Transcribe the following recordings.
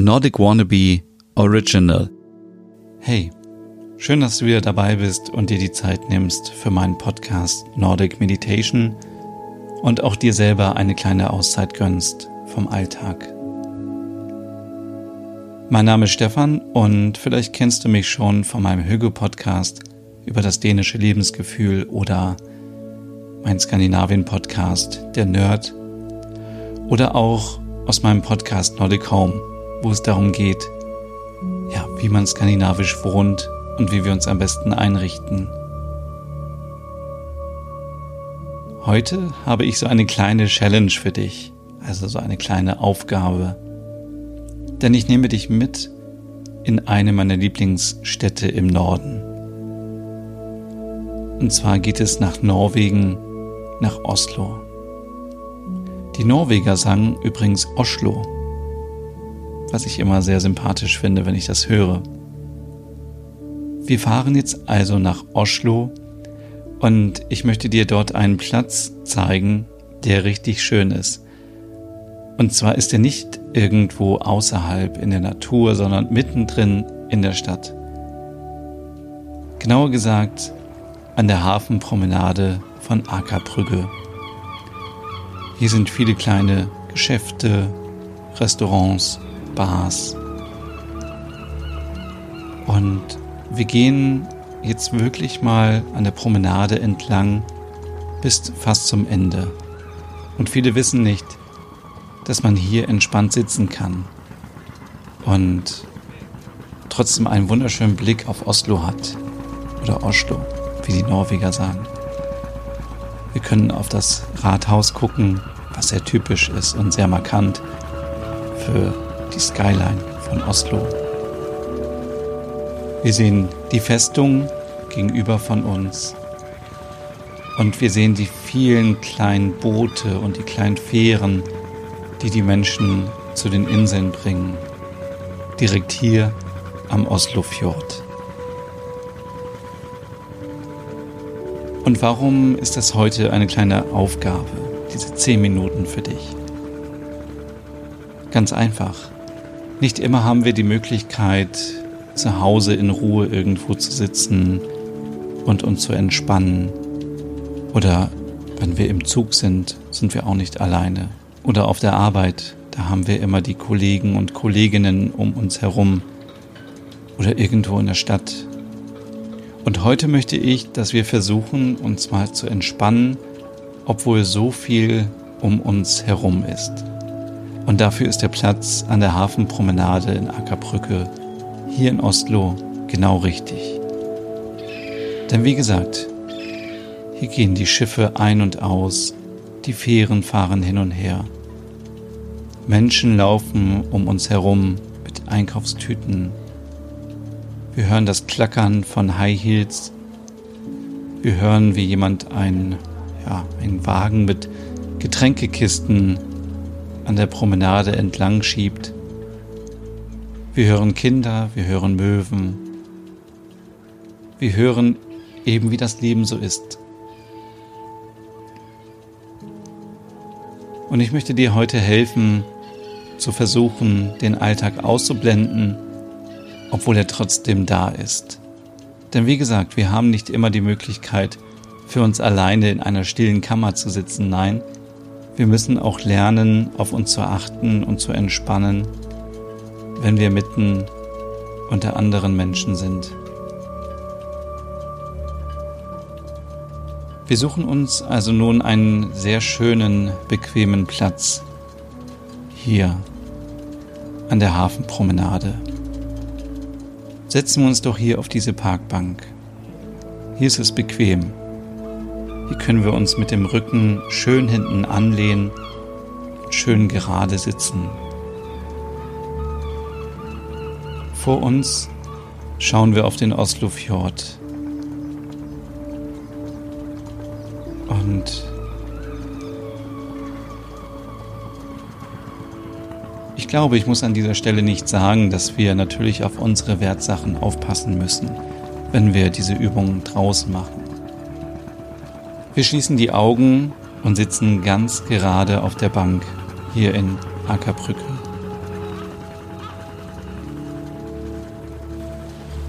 Nordic Wannabe Original. Hey, schön, dass du wieder dabei bist und dir die Zeit nimmst für meinen Podcast Nordic Meditation und auch dir selber eine kleine Auszeit gönnst vom Alltag. Mein Name ist Stefan und vielleicht kennst du mich schon von meinem Hüge-Podcast über das dänische Lebensgefühl oder mein Skandinavien-Podcast Der Nerd oder auch aus meinem Podcast Nordic Home, wo es darum geht, ja, wie man skandinavisch wohnt und wie wir uns am besten einrichten. Heute habe ich so eine kleine Challenge für dich, also so eine kleine Aufgabe. Denn ich nehme dich mit in eine meiner Lieblingsstädte im Norden. Und zwar geht es nach Norwegen, nach Oslo. Die Norweger sagen übrigens Oslo, was ich immer sehr sympathisch finde, wenn ich das höre. Wir fahren jetzt also nach Oslo und ich möchte dir dort einen Platz zeigen, der richtig schön ist. Und zwar ist er nicht irgendwo außerhalb in der Natur, sondern mittendrin in der Stadt. Genauer gesagt an der Hafenpromenade von Akerbrücke. Hier sind viele kleine Geschäfte, Restaurants, Bars. Und wir gehen jetzt wirklich mal an der Promenade entlang bis fast zum Ende. Und viele wissen nicht, dass man hier entspannt sitzen kann und trotzdem einen wunderschönen Blick auf Oslo hat. Oder Oslo, wie die Norweger sagen. Wir können auf das Rathaus gucken, was sehr typisch ist und sehr markant für die Skyline von Oslo. Wir sehen die Festung gegenüber von uns und wir sehen die vielen kleinen Boote und die kleinen Fähren, die die Menschen zu den Inseln bringen, direkt hier am Oslofjord. Und warum ist das heute eine kleine Aufgabe, diese zehn Minuten für dich? Ganz einfach. Nicht immer haben wir die Möglichkeit, zu Hause in Ruhe irgendwo zu sitzen und uns zu entspannen. Oder wenn wir im Zug sind, sind wir auch nicht alleine. Oder auf der Arbeit, da haben wir immer die Kollegen und Kolleginnen um uns herum. Oder irgendwo in der Stadt, und heute möchte ich, dass wir versuchen, uns mal zu entspannen, obwohl so viel um uns herum ist. Und dafür ist der Platz an der Hafenpromenade in Ackerbrücke hier in Oslo genau richtig. Denn wie gesagt, hier gehen die Schiffe ein und aus, die Fähren fahren hin und her. Menschen laufen um uns herum mit Einkaufstüten, wir hören das Klackern von High Heels. Wir hören, wie jemand einen, ja, einen Wagen mit Getränkekisten an der Promenade entlang schiebt. Wir hören Kinder, wir hören Möwen. Wir hören eben, wie das Leben so ist. Und ich möchte dir heute helfen, zu versuchen, den Alltag auszublenden obwohl er trotzdem da ist. Denn wie gesagt, wir haben nicht immer die Möglichkeit, für uns alleine in einer stillen Kammer zu sitzen. Nein, wir müssen auch lernen, auf uns zu achten und zu entspannen, wenn wir mitten unter anderen Menschen sind. Wir suchen uns also nun einen sehr schönen, bequemen Platz hier an der Hafenpromenade. Setzen wir uns doch hier auf diese Parkbank. Hier ist es bequem. Hier können wir uns mit dem Rücken schön hinten anlehnen, schön gerade sitzen. Vor uns schauen wir auf den Oslofjord. Und Ich glaube, ich muss an dieser Stelle nicht sagen, dass wir natürlich auf unsere Wertsachen aufpassen müssen, wenn wir diese Übungen draußen machen. Wir schließen die Augen und sitzen ganz gerade auf der Bank hier in Ackerbrücke.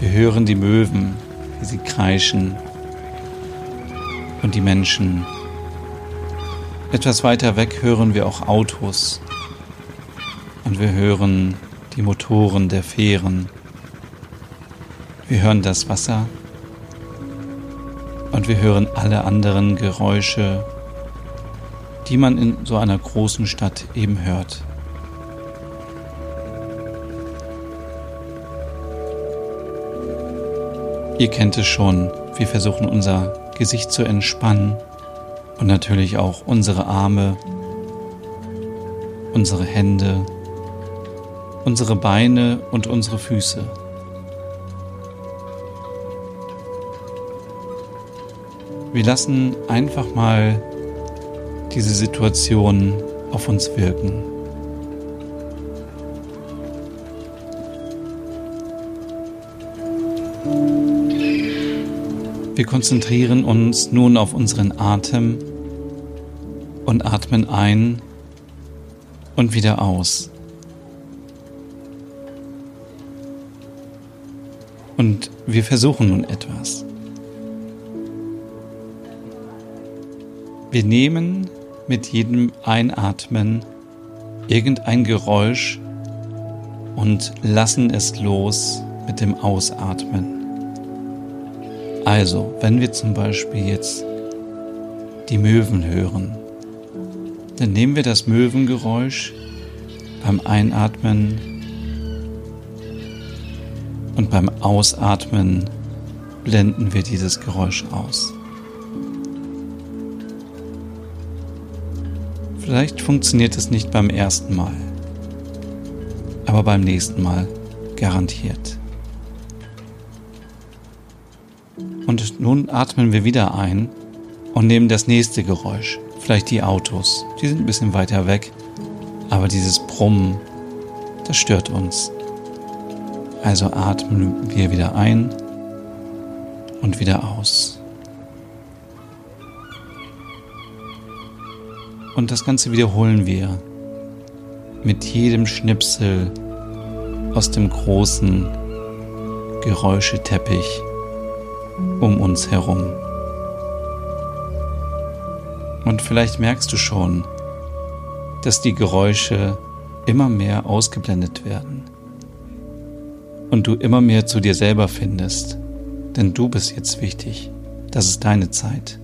Wir hören die Möwen, wie sie kreischen und die Menschen. Etwas weiter weg hören wir auch Autos und wir hören die Motoren der Fähren. Wir hören das Wasser und wir hören alle anderen Geräusche, die man in so einer großen Stadt eben hört. Ihr kennt es schon, wir versuchen unser Gesicht zu entspannen und natürlich auch unsere Arme, unsere Hände, unsere Beine und unsere Füße. Wir lassen einfach mal diese Situation auf uns wirken. Wir konzentrieren uns nun auf unseren Atem und atmen ein und wieder aus. Und wir versuchen nun etwas. Wir nehmen mit jedem Einatmen irgendein Geräusch und lassen es los mit dem Ausatmen. Also, wenn wir zum Beispiel jetzt die Möwen hören, dann nehmen wir das Möwengeräusch beim Einatmen und beim Ausatmen blenden wir dieses Geräusch aus. Vielleicht funktioniert es nicht beim ersten Mal, aber beim nächsten Mal garantiert. Und nun atmen wir wieder ein und nehmen das nächste Geräusch. Vielleicht die Autos. Die sind ein bisschen weiter weg. Aber dieses Brummen, das stört uns. Also atmen wir wieder ein und wieder aus. Und das Ganze wiederholen wir mit jedem Schnipsel aus dem großen Geräuscheteppich um uns herum. Und vielleicht merkst du schon, dass die Geräusche immer mehr ausgeblendet werden und du immer mehr zu dir selber findest, denn du bist jetzt wichtig. Das ist deine Zeit.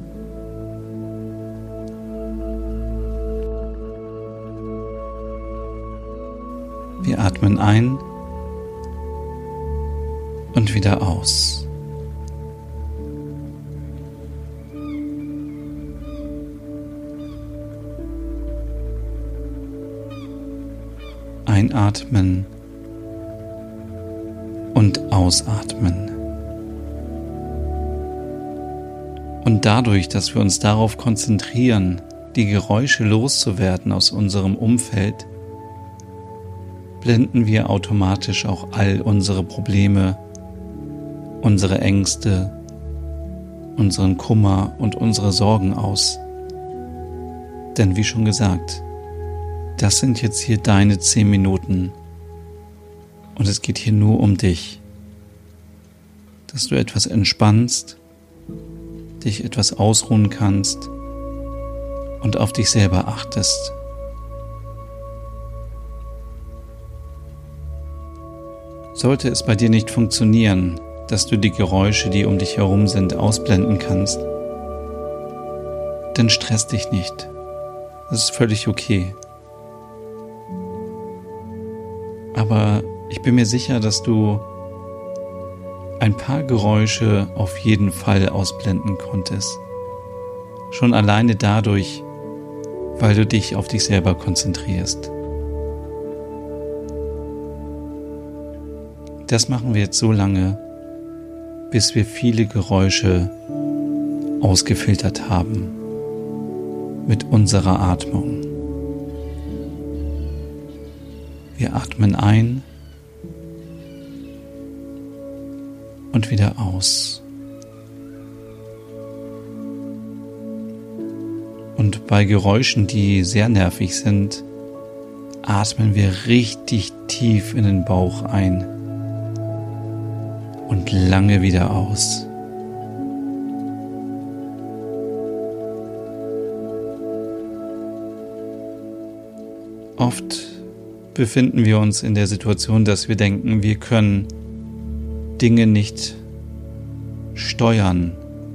Wir atmen ein und wieder aus. Einatmen und Ausatmen. Und dadurch, dass wir uns darauf konzentrieren, die Geräusche loszuwerden aus unserem Umfeld, blenden wir automatisch auch all unsere Probleme, unsere Ängste, unseren Kummer und unsere Sorgen aus. Denn wie schon gesagt, das sind jetzt hier deine zehn Minuten und es geht hier nur um dich, dass du etwas entspannst, dich etwas ausruhen kannst und auf dich selber achtest. Sollte es bei dir nicht funktionieren, dass du die Geräusche, die um dich herum sind, ausblenden kannst, dann stress dich nicht. Das ist völlig okay. Aber ich bin mir sicher, dass du ein paar Geräusche auf jeden Fall ausblenden konntest. Schon alleine dadurch, weil du dich auf dich selber konzentrierst. Das machen wir jetzt so lange, bis wir viele Geräusche ausgefiltert haben mit unserer Atmung. Wir atmen ein und wieder aus. Und bei Geräuschen, die sehr nervig sind, atmen wir richtig tief in den Bauch ein und lange wieder aus. Oft befinden wir uns in der Situation, dass wir denken, wir können Dinge nicht steuern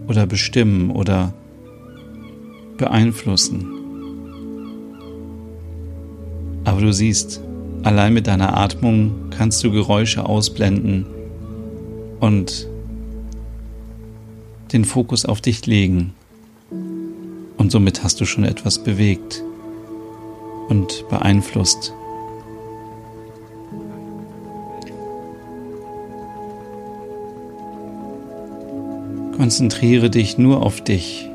oder bestimmen oder beeinflussen. Aber du siehst, allein mit deiner Atmung kannst du Geräusche ausblenden und den Fokus auf dich legen. Und somit hast du schon etwas bewegt und beeinflusst. Konzentriere dich nur auf dich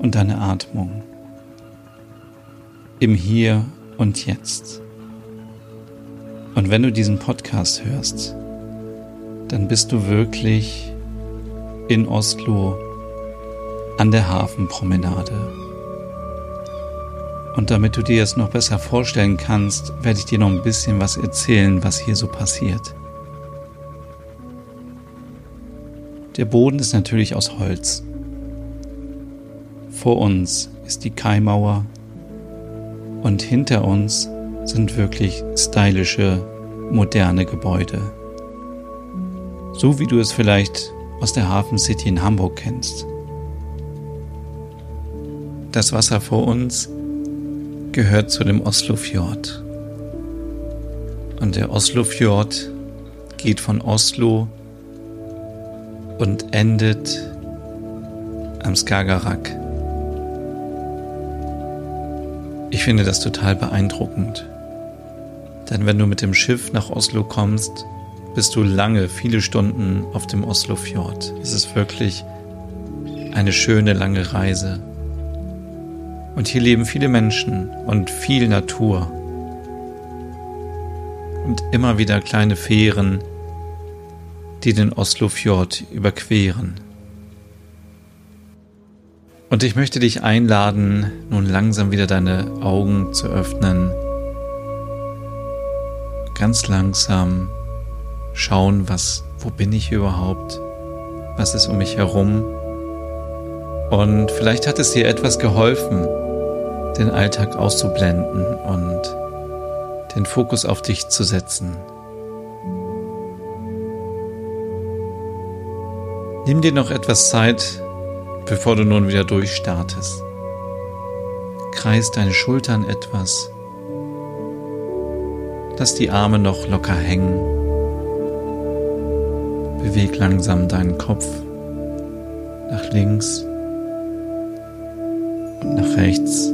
und deine Atmung. Im Hier und Jetzt. Und wenn du diesen Podcast hörst, dann bist du wirklich in Oslo an der Hafenpromenade. Und damit du dir es noch besser vorstellen kannst, werde ich dir noch ein bisschen was erzählen, was hier so passiert. Der Boden ist natürlich aus Holz. Vor uns ist die Kaimauer und hinter uns sind wirklich stylische, moderne Gebäude. So wie du es vielleicht aus der Hafen City in Hamburg kennst. Das Wasser vor uns gehört zu dem Oslofjord. Und der Oslofjord geht von Oslo und endet am Skagerrak. Ich finde das total beeindruckend. Denn wenn du mit dem Schiff nach Oslo kommst, bist du lange, viele Stunden auf dem Oslofjord. Es ist wirklich eine schöne, lange Reise. Und hier leben viele Menschen und viel Natur. Und immer wieder kleine Fähren, die den Oslofjord überqueren. Und ich möchte dich einladen, nun langsam wieder deine Augen zu öffnen. Ganz langsam schauen, was, wo bin ich überhaupt? Was ist um mich herum? Und vielleicht hat es dir etwas geholfen, den Alltag auszublenden und den Fokus auf dich zu setzen. Nimm dir noch etwas Zeit, bevor du nun wieder durchstartest. Kreis deine Schultern etwas. Lass die Arme noch locker hängen. Beweg langsam deinen Kopf nach links und nach rechts.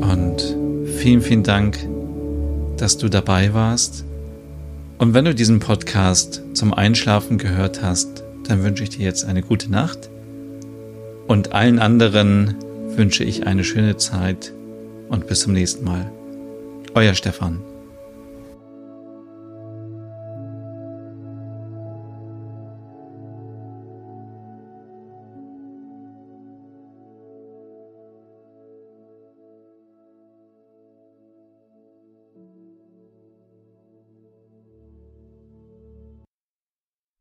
Und vielen, vielen Dank, dass du dabei warst. Und wenn du diesen Podcast zum Einschlafen gehört hast, dann wünsche ich dir jetzt eine gute Nacht. Und allen anderen wünsche ich eine schöne Zeit und bis zum nächsten Mal. Euer Stefan.